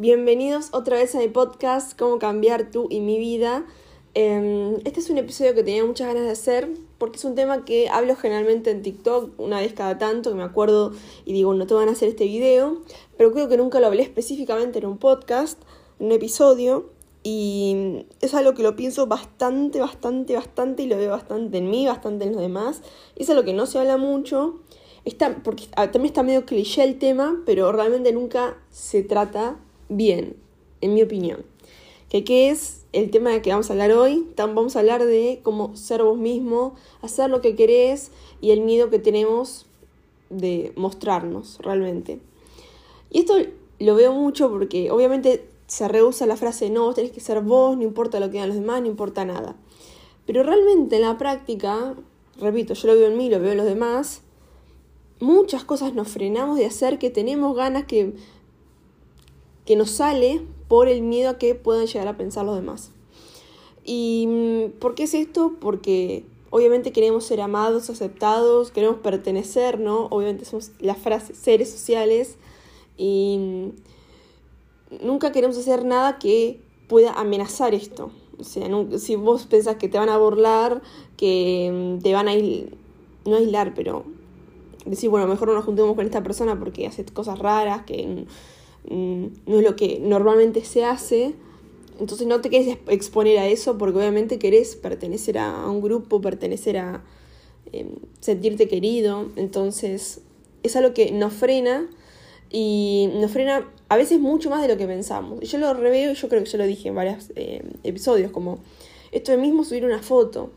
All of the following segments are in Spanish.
bienvenidos otra vez a mi podcast Cómo cambiar tú y mi vida. Em, este es un episodio que tenía muchas ganas de hacer porque es un tema que hablo generalmente en TikTok una vez cada tanto, que me acuerdo y digo, no te van a hacer este video, pero creo que nunca lo hablé específicamente en un podcast, en un episodio, y es algo que lo pienso bastante, bastante, bastante y lo veo bastante en mí, bastante en los demás, y es algo que no se habla mucho Está, porque también está medio cliché el tema, pero realmente nunca se trata bien, en mi opinión. ¿Qué, ¿Qué es el tema de que vamos a hablar hoy? Vamos a hablar de cómo ser vos mismo, hacer lo que querés y el miedo que tenemos de mostrarnos realmente. Y esto lo veo mucho porque obviamente se rehúsa la frase no, tenés que ser vos, no importa lo que digan los demás, no importa nada. Pero realmente en la práctica, repito, yo lo veo en mí, lo veo en los demás, muchas cosas nos frenamos de hacer que tenemos ganas que, que nos sale por el miedo a que puedan llegar a pensar los demás. ¿Y mm, por qué es esto? Porque obviamente queremos ser amados, aceptados, queremos pertenecer, ¿no? Obviamente somos la frase seres sociales y mm, nunca queremos hacer nada que pueda amenazar esto. O sea, si vos pensás que te van a burlar, que mm, te van a no aislar, pero decir, bueno, mejor no nos juntemos con esta persona porque hace cosas raras, que no es lo que normalmente se hace. Entonces no te quieres exponer a eso porque obviamente querés pertenecer a, un grupo, pertenecer a em, sentirte querido. Entonces es algo que nos frena y nos frena a veces mucho más de lo que pensamos. Yo lo reveo y yo creo que ya lo dije en varios em, episodios, como esto de mismo subir una foto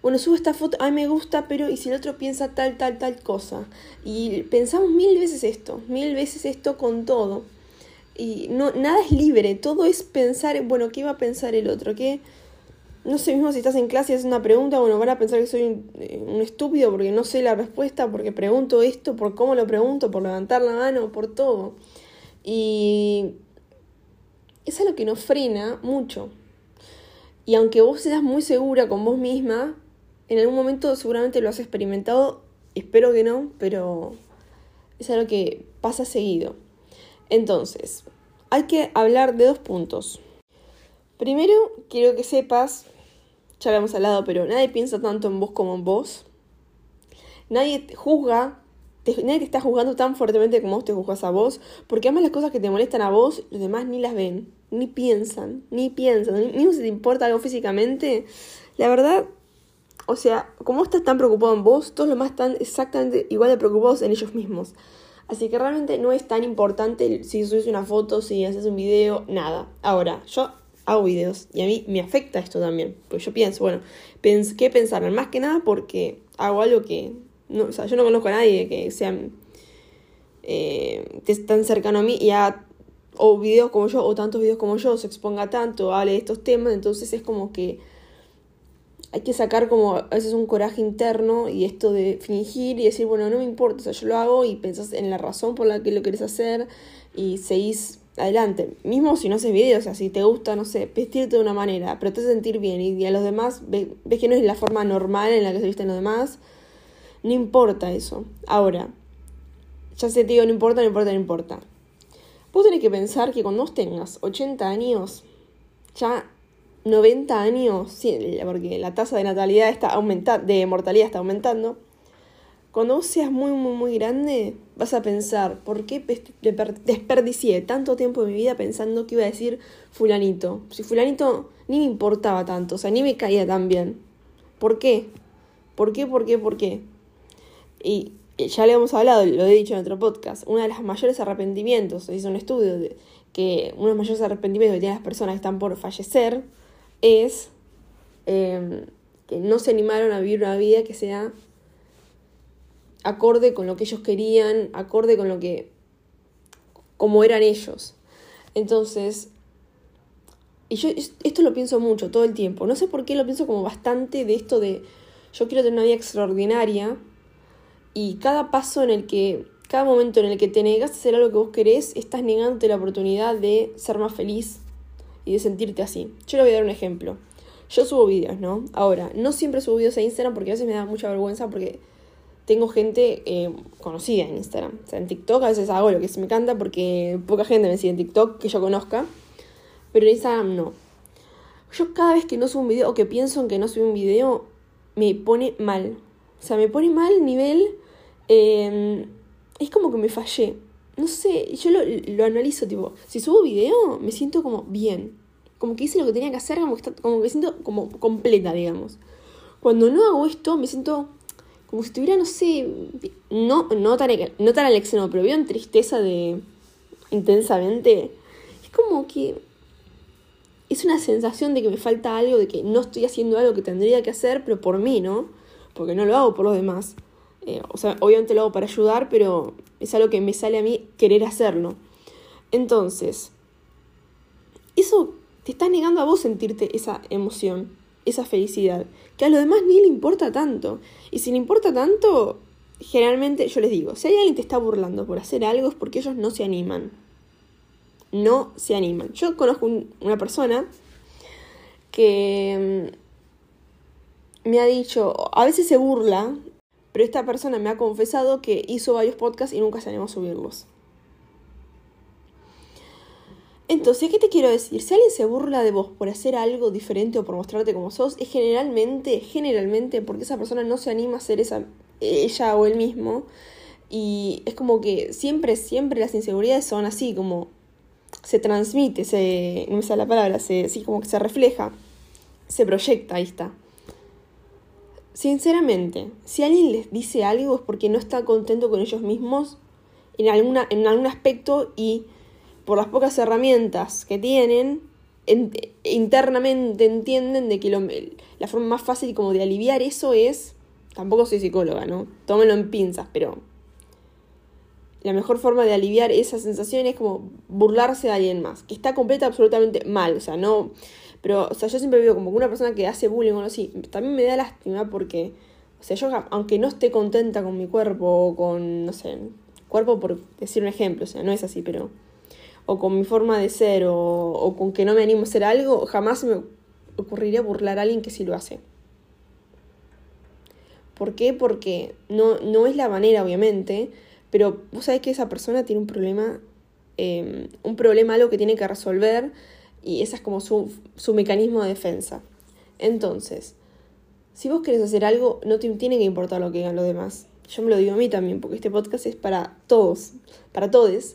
bueno, subo esta foto, ay, me gusta, pero ¿y si el otro piensa tal, tal, tal cosa? Y pensamos mil veces esto, mil veces esto con todo. Y no, nada es libre, todo es pensar, bueno, ¿qué va a pensar el otro? ¿Qué? No sé mismo si estás en clase y haces una pregunta, bueno, van a pensar que soy un, eh, un, estúpido porque no sé la respuesta, porque pregunto esto, por cómo lo pregunto, por levantar la mano, por todo. Y es algo que nos frena mucho. Y aunque vos seas muy segura con vos misma, en algún momento seguramente lo has experimentado, espero que no, pero es algo que pasa seguido. Entonces, hay que hablar de dos puntos. Primero, quiero que sepas, ya lo hemos hablado, pero nadie piensa tanto en vos como en vos. Nadie juzga, nadie te está juzgando tan fuertemente como vos te juzgas a vos, porque además las cosas que te molestan a vos, los demás ni las ven, ni piensan, ni piensan, ni, ni si te importa algo físicamente. La verdad, o sea, como estás tan preocupado en vos, todos los demás están exactamente igual de preocupados en ellos mismos. Así que realmente no es tan importante si subes una foto, si haces un video, nada. Ahora, yo hago videos y a mí me afecta esto también. Porque yo pienso, bueno, ¿qué pensar? Más que nada porque hago algo que. No, o sea, yo no conozco a nadie que sea eh, tan cercano a mí y haga o videos como yo, o tantos videos como yo, se exponga tanto, hable de estos temas. Entonces es como que hay que sacar como a veces un coraje interno y esto de fingir y decir, bueno, no me importa, o sea, yo lo hago y pensás en la razón por la que lo querés hacer y seguís adelante. Mismo si no haces videos, o sea, si te gusta, no sé, vestirte de una manera, pero te sentir bien y, a los demás ves, que no es la forma normal en la que se visten los demás, no importa eso. Ahora, ya sé, te digo, no importa, no importa, no importa. Vos tenés que pensar que cuando vos tengas 80 años, ya 90 años, sí, porque la tasa de natalidad está aumentando, de mortalidad está aumentando, cuando vos seas muy, muy, muy grande, vas a pensar, ¿por qué desperdicié tanto tiempo de mi vida pensando que iba a decir fulanito? Si fulanito ni me importaba tanto, o sea, ni me caía tan bien. ¿Por qué? ¿Por qué? ¿Por qué? ¿Por qué? Y ya le hemos hablado, lo he dicho en otro podcast, uno de los mayores arrepentimientos, se hizo un estudio que uno de los mayores arrepentimientos que tienen las personas que están por fallecer es em, que no se animaron a vivir una vida que sea acorde con lo que ellos querían, acorde con lo que, como eran ellos. Entonces, y yo esto lo pienso mucho, todo el tiempo. No sé por qué lo pienso como bastante de esto de yo quiero tener una vida extraordinaria y cada paso en el que, cada momento en el que te negas a hacer algo que vos querés, estás negándote la oportunidad de ser más feliz, y de sentirte así. Yo le voy a dar un ejemplo. Yo subo vídeos, ¿no? Ahora, no siempre subo vídeos a Instagram porque a veces me da mucha vergüenza porque tengo gente eh, conocida en Instagram. O sea, en TikTok a veces hago lo que se me canta porque poca gente me sigue en TikTok que yo conozca. Pero en Instagram no. Yo cada vez que no subo un video o que pienso en que no subo un video, me pone mal. O sea, me pone mal nivel... Em, es como que me fallé. No sé, yo lo, lo, analizo, tipo, si subo video, me siento como bien. Como que hice lo que tenía que hacer, como que, está, como que me siento como completa, digamos. Cuando no hago esto, me siento como si estuviera, no sé, no, no, tan, no tan pero en tristeza de intensamente. Es como que es una sensación de que me falta algo, de que no estoy haciendo algo que tendría que hacer, pero por mí, ¿no? Porque no lo hago por los demás. Eh, o sea, obviamente lo hago para ayudar, pero es algo que me sale a mí querer hacerlo. Entonces, eso te está negando a vos sentirte esa emoción, esa felicidad, que a los demás ni le importa tanto. Y si le importa tanto, generalmente yo les digo, si hay alguien que te está burlando por hacer algo es porque ellos no se animan. No se animan. Yo conozco una persona que mm, me ha dicho, a veces se burla pero esta persona me ha confesado que hizo varios podcasts y nunca se animó a subirlos. Entonces, ¿qué te quiero decir? Si alguien se burla de vos por hacer algo diferente o por mostrarte como sos, es generalmente, generalmente porque esa persona no se anima a ser esa, ella o él mismo. Y es como que siempre, siempre las inseguridades son así, como se transmite, se, no me sale la palabra, se, como que se refleja, se proyecta, ahí está. Sinceramente, si alguien les dice algo es porque no está contento con ellos mismos en, alguna, en algún aspecto y por las pocas herramientas que tienen, internamente entienden de que la forma más fácil como de aliviar eso es, tampoco soy psicóloga, ¿no? Tómenlo en pinzas, pero la mejor forma de aliviar esa sensación es como burlarse de alguien más, que está completa absolutamente mal, o sea, no pero, o sea, yo siempre veo como una persona que hace bullying o algo así, también me da lástima porque, o sea, yo aunque no esté contenta con mi cuerpo o con, no sé, cuerpo por decir un ejemplo, o sea, no es así, pero, o con mi forma de ser o, o con que no me animo a hacer algo, jamás me ocurriría burlar a alguien que sí lo hace. ¿Por qué? Porque no, no es la manera, obviamente, pero vos sabés que esa persona tiene un problema, eh, un problema, algo que tiene que resolver y ese es como su, mecanismo de defensa. Entonces, si vos querés hacer algo, no te tiene que importar lo que digan los demás. Yo me lo digo a mí también, porque este podcast es para todos, para todos.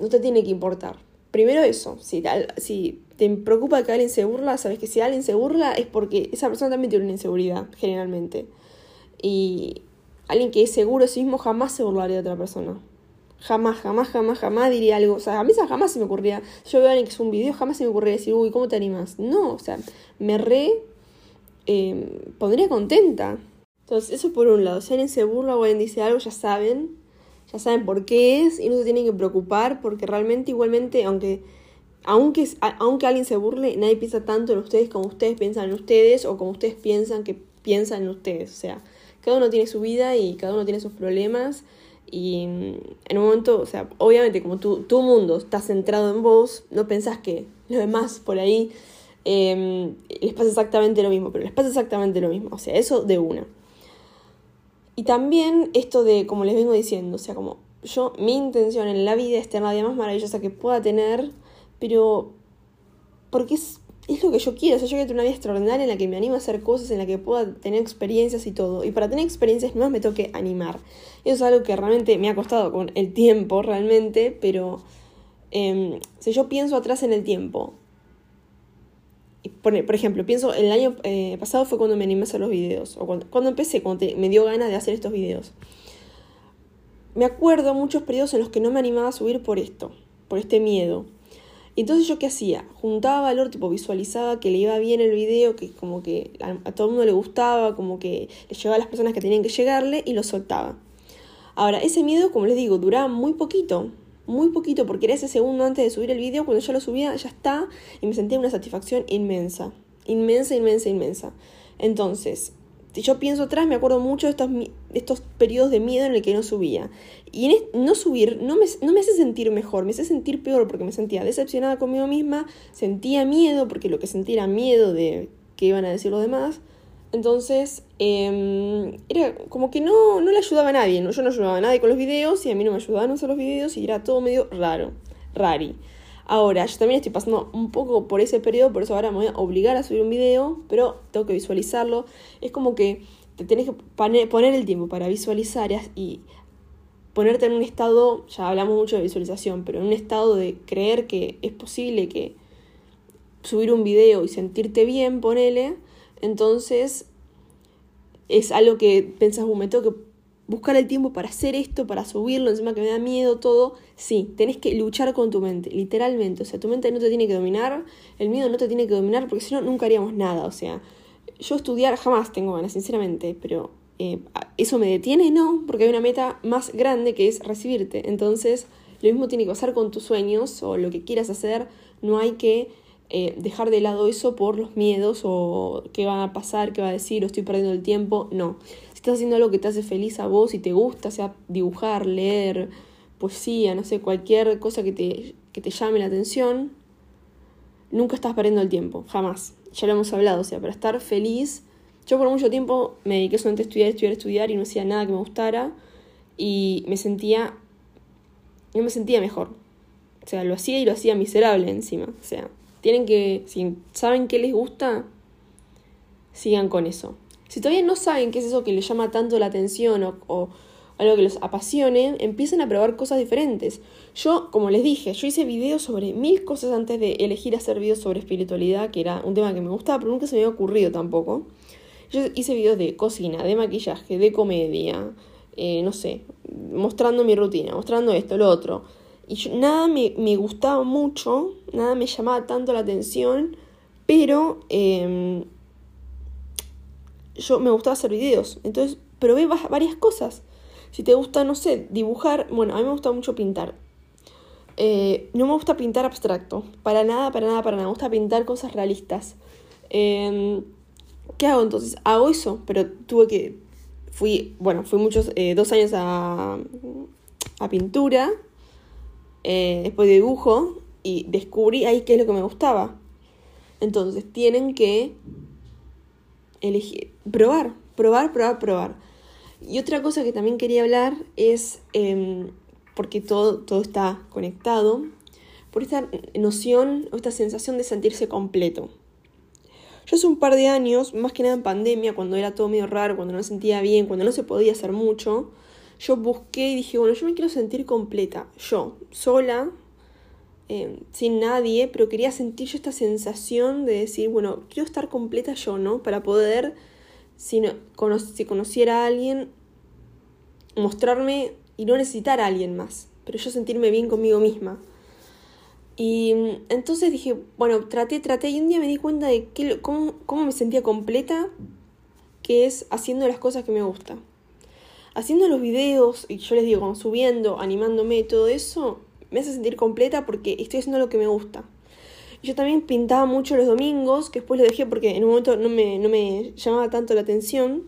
No te tiene que importar. Primero eso, si, si te preocupa que alguien se burla, sabes que si alguien se burla es porque esa persona también tiene una inseguridad, generalmente. Y alguien que es seguro de sí mismo jamás se burlaría de otra persona. Jamás, jamás, jamás, jamás diría algo. O sea, a mí jamás se me ocurría. Yo veo a alguien que es un video, jamás se me ocurría decir, uy, ¿cómo te animas? No, o sea, me re. Em, pondría contenta. Entonces, eso por un lado. Si alguien se burla o alguien dice algo, ya saben. Ya saben por qué es y no se tienen que preocupar porque realmente, igualmente, aunque. Aunque, aunque alguien se burle, nadie piensa tanto en ustedes como ustedes piensan en ustedes o como ustedes piensan que piensan en ustedes. O sea, cada uno tiene su vida y cada uno tiene sus problemas y en un momento, o sea, obviamente como tu, tu mundo está centrado en vos, no pensás que los demás por ahí em, les pasa exactamente lo mismo, pero les pasa exactamente lo mismo, o sea, eso de una. Y también esto de, como les vengo diciendo, o sea, como yo, mi intención en la vida es tener la vida más maravillosa que pueda tener, pero porque es es lo que yo quiero. O yo quiero tener una vida extraordinaria en la que me animo a hacer cosas, en la que pueda tener experiencias y todo. Y para tener experiencias nuevas me toque animar. Eso es algo que realmente me ha costado con el tiempo, realmente, pero em, si yo pienso atrás en el tiempo, por, por ejemplo, pienso, el año eh, pasado fue cuando me animé a hacer los videos, o cuando, cuando empecé, cuando me dio ganas de hacer estos videos. Me acuerdo muchos periodos en los que no me animaba a subir por esto, por este miedo entonces yo qué hacía? Juntaba valor, tipo visualizaba que le iba bien el video, que como que a, todo el mundo le gustaba, como que le llegaba a las personas que tenían que llegarle y lo soltaba. Ahora, ese miedo, como les digo, duraba muy poquito, muy poquito, porque era ese segundo antes de subir el video, cuando ya lo subía, ya está, y me sentía una satisfacción inmensa, inmensa, inmensa, inmensa. Entonces, yo pienso atrás, me acuerdo mucho de estos, estos periodos de miedo en el que no subía. Y en no subir no me, no me hace sentir mejor, me hace sentir peor porque me sentía decepcionada conmigo misma, sentía miedo porque lo que sentía era miedo de qué iban a decir los demás. Entonces, em, era como que no, no le ayudaba a nadie, ¿no? Yo no ayudaba a nadie con los videos y a mí no me ayudaban a hacer los videos y era todo medio raro, rari. Ahora, yo también estoy pasando un poco por ese periodo, por eso ahora me voy a obligar a subir un video, pero tengo que visualizarlo. Es como que te tenés que poner el tiempo para visualizar y ponerte en un estado, ya hablamos mucho de visualización, pero en un estado de creer que es posible que subir un video y sentirte bien, ponele, entonces es algo que pensás, me tengo que buscar el tiempo para hacer esto, para subirlo, encima que me da miedo, todo. Sí, tenés que luchar con tu mente, literalmente. O sea, tu mente no te tiene que dominar, el miedo no te tiene que dominar, porque si no, nunca haríamos nada. O sea, yo estudiar jamás tengo ganas, sinceramente, pero eh, ¿eso me detiene? No, porque hay una meta más grande que es recibirte. Entonces, lo mismo tiene que pasar con tus sueños o lo que quieras hacer. No hay que eh, dejar de lado eso por los miedos o qué va a pasar, qué va a decir, o estoy perdiendo el tiempo. No. Estás haciendo algo que te hace feliz a vos y te gusta, sea dibujar, leer, poesía, no sé, cualquier cosa que te, que te llame la atención, nunca estás perdiendo el tiempo, jamás. Ya lo hemos hablado, o sea, para estar feliz. Yo por mucho tiempo me dediqué solamente a estudiar, estudiar, estudiar y no hacía nada que me gustara y me sentía, no me sentía mejor. O sea, lo hacía y lo hacía miserable encima. O sea, tienen que, si saben qué les gusta, sigan con eso. Si todavía no saben qué es eso que les llama tanto la atención o, algo que los apasione, empiecen a probar cosas diferentes. Yo, como les dije, yo hice videos sobre mil cosas antes de elegir hacer videos sobre espiritualidad, que era un tema que me gustaba, pero nunca se me había ocurrido tampoco. Yo hice videos de cocina, de maquillaje, de comedia, eh, no sé, mostrando mi rutina, mostrando esto, lo otro. Y nada me, gustaba mucho, nada me llamaba tanto la atención, pero em, yo me gustaba hacer videos. Entonces probé varias cosas. Si te gusta, no sé, dibujar, bueno, a mí me gusta mucho pintar. Eh, no me gusta pintar abstracto, para nada, para nada, para nada. Me gusta pintar cosas realistas. Em, ¿Qué hago entonces? Hago eso, pero tuve que. Fui, bueno, fui muchos, eh, dos años a, a pintura, eh, después de dibujo, y descubrí ahí qué es lo que me gustaba. Entonces tienen que elegir, probar, probar, probar, probar. Y otra cosa que también quería hablar es, em, porque todo, todo está conectado, por esta noción o esta sensación de sentirse completo. Yo hace un par de años, más que nada en pandemia, cuando era todo medio raro, cuando no me sentía bien, cuando no se podía hacer mucho, yo busqué y dije, bueno, yo me quiero sentir completa, yo, sola, em, sin nadie, pero quería sentir yo esta sensación de decir, bueno, quiero estar completa yo, ¿no? Para poder, si, si conociera a alguien, mostrarme y no necesitar a alguien más, pero yo sentirme bien conmigo misma. Y mm, entonces dije, bueno, traté, traté y un día me di cuenta de que, cómo, cómo me sentía completa, que es haciendo las cosas que me gustan. Haciendo los videos, y yo les digo, subiendo, animándome, todo eso, me hace sentir completa porque estoy haciendo lo que me gusta. Yo también pintaba mucho los domingos, que después lo dejé porque en un momento no me, no me llamaba tanto la atención.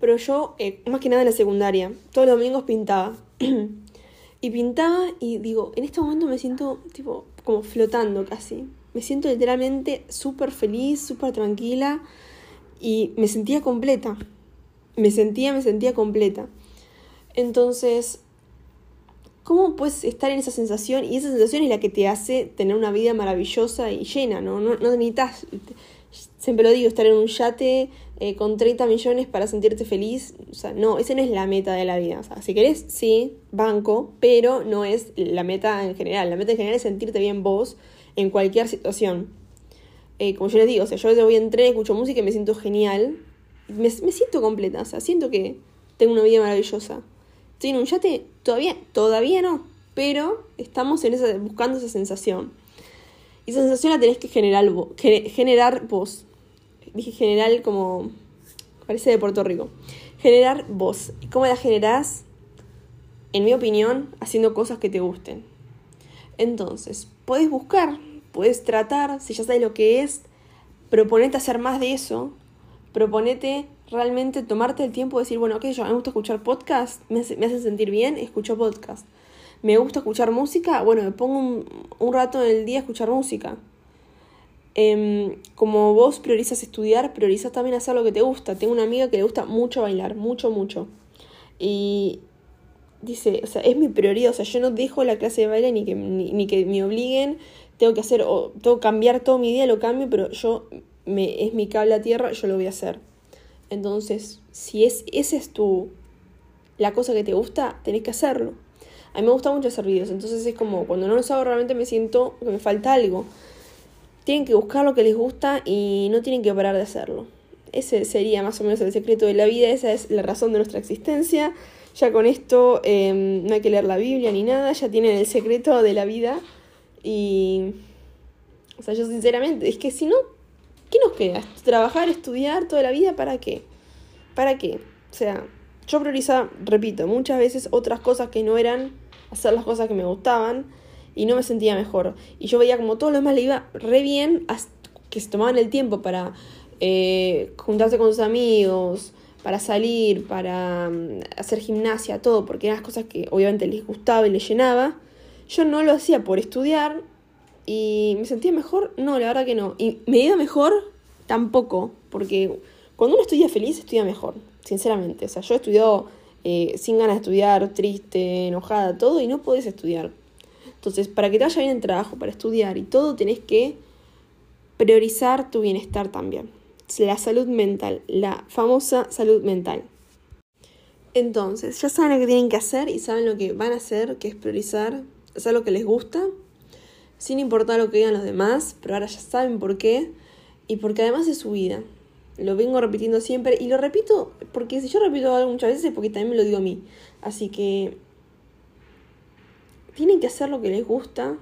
Pero yo, eh, más que nada en la secundaria, todos los domingos pintaba. Y pintaba y digo, en este momento me siento tipo como flotando casi. Me siento literalmente súper feliz, súper tranquila y me sentía completa. Me sentía, me sentía completa. Entonces, ¿cómo puedes estar en esa sensación? Y esa sensación es la que te hace tener una vida maravillosa y llena, ¿no? No, no necesitas, siempre lo digo, estar en un yate eh, con 30 millones para sentirte feliz. O sea, no, esa no es la meta de la vida. O sea, si querés, sí, banco, pero no es la meta en general. La meta en general es sentirte bien vos en cualquier situación. Eh, como yo les digo, o sea, yo voy en tren, escucho música y me siento genial. Me, me siento completa, o sea, siento que tengo una vida maravillosa. Estoy en un yate, todavía, todavía no, pero estamos en esa, buscando esa sensación. Y esa sensación la tenés que generar, generar vos dije general como parece de Puerto Rico. Generar voz. ¿Y cómo la generás? En mi opinión, haciendo cosas que te gusten. Entonces, puedes buscar, puedes tratar, si ya sabes lo que es, proponete hacer más de eso, proponete realmente tomarte el tiempo de decir, bueno, ok, yo me gusta escuchar podcast, me hace, me sentir bien, escucho podcast. Me gusta escuchar música, bueno, me pongo un, un rato en el día a escuchar música Em, como vos priorizas estudiar, priorizas también hacer lo que te gusta. Tengo una amiga que le gusta mucho bailar, mucho, mucho. Y dice, o sea, es mi prioridad, o sea, yo no dejo la clase de baile ni que, ni, que me obliguen, tengo que hacer, o tengo que cambiar todo mi día, lo cambio, pero yo, me, es mi cable a tierra, yo lo voy a hacer. Entonces, si es, ese es tu, la cosa que te gusta, tenés que hacerlo. A mí me gusta mucho hacer videos, entonces es como cuando no los hago realmente me siento que me falta algo. Tienen que buscar lo que les gusta y no tienen que parar de hacerlo. Ese sería más o menos el secreto de la vida, esa es la razón de nuestra existencia. Ya con esto em, no hay que leer la Biblia ni nada, ya tienen el secreto de la vida. Y. O sea, yo sinceramente, es que si no, ¿qué nos queda? Trabajar, estudiar toda la vida, ¿para qué? ¿Para qué? O sea, yo priorizaba, repito, muchas veces otras cosas que no eran hacer las cosas que me gustaban y no me sentía mejor. Y yo veía como todo lo demás le iba re bien, que se tomaban el tiempo para eh, juntarse con sus amigos, para salir, para mm, hacer gimnasia, todo, porque eran las cosas que obviamente les gustaba y les llenaba. Yo no lo hacía por estudiar y me sentía mejor. No, la verdad que no. Y me iba mejor tampoco, porque cuando uno estudia feliz, estudia mejor, sinceramente. O sea, yo he estudiado eh, sin ganas de estudiar, triste, enojada, todo, y no podés estudiar. Entonces, para que te vaya bien el trabajo, para estudiar y todo, tenés que priorizar tu bienestar también. La salud mental, la famosa salud mental. Entonces, ya saben lo que tienen que hacer y saben lo que van a hacer, que es priorizar, hacer lo que les gusta, sin importar lo que digan los demás, pero ahora ya saben por qué y porque además es su vida. Lo vengo repitiendo siempre y lo repito porque si yo repito algo muchas veces es porque también me lo digo a mí. Así que tienen que hacer lo que les gusta.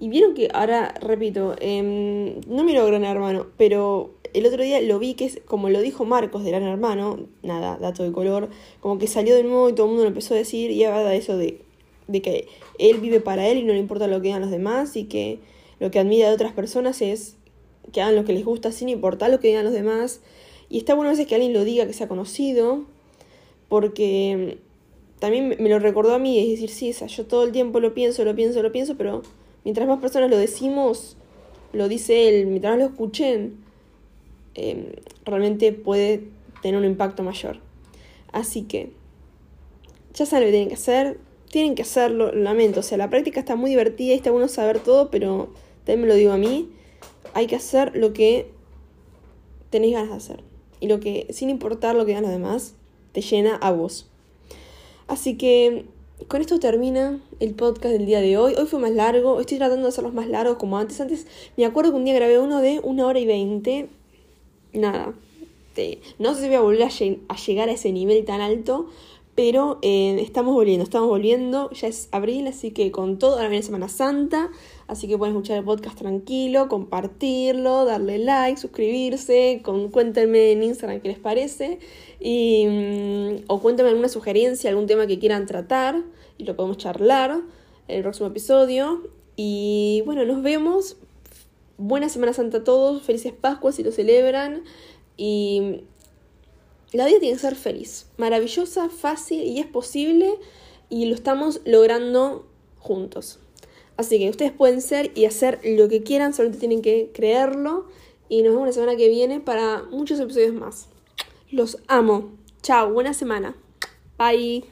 Y vieron que ahora, repito, eh, no miro Gran Hermano, pero el otro día lo vi que es, como lo dijo Marcos de Gran Hermano, nada, dato de color, como que salió de nuevo y todo el mundo lo empezó a decir y habla de eso de, de que él vive para él y no le importa lo que digan los demás y que lo que admira de otras personas es que hagan lo que les gusta sin importar lo que digan los demás. Y está bueno a veces que alguien lo diga, que sea conocido, porque también me lo recordó a mí, es decir, sí, yo todo el tiempo lo pienso, lo pienso, lo pienso, pero mientras más personas lo decimos, lo dice él, mientras lo escuchen, em, realmente puede tener un impacto mayor. Así que, ya saben lo que tienen que hacer, tienen que hacerlo, lamento, o sea, la práctica está muy divertida y está bueno saber todo, pero también me lo digo a mí, hay que hacer lo que tenéis ganas de hacer. Y lo que, sin importar lo que digan los demás, te llena a vos. Así que con esto termina el podcast del día de hoy. Hoy fue más largo, estoy tratando de hacerlos más largos como antes. Antes me acuerdo que un día grabé uno de una hora y veinte. Nada, no sé si voy a volver a, llegar a ese nivel tan alto, pero eh, estamos volviendo, estamos volviendo. Ya es abril, así que con todo, ahora viene Semana Santa. Así que pueden escuchar el podcast tranquilo, compartirlo, darle like, suscribirse, con, cuéntenme en Instagram qué les parece. Y, mm, o cuéntenme alguna sugerencia, algún tema que quieran tratar y lo podemos charlar en el próximo episodio. Y bueno, nos vemos. Buena Semana Santa a todos, felices Pascuas si lo celebran. Y la vida tiene que ser feliz, maravillosa, fácil y es posible y lo estamos logrando juntos. Así que ustedes pueden ser y hacer lo que quieran, solamente tienen que creerlo. Y nos vemos la semana que viene para muchos episodios más. Los amo. Chao, buena semana. Bye.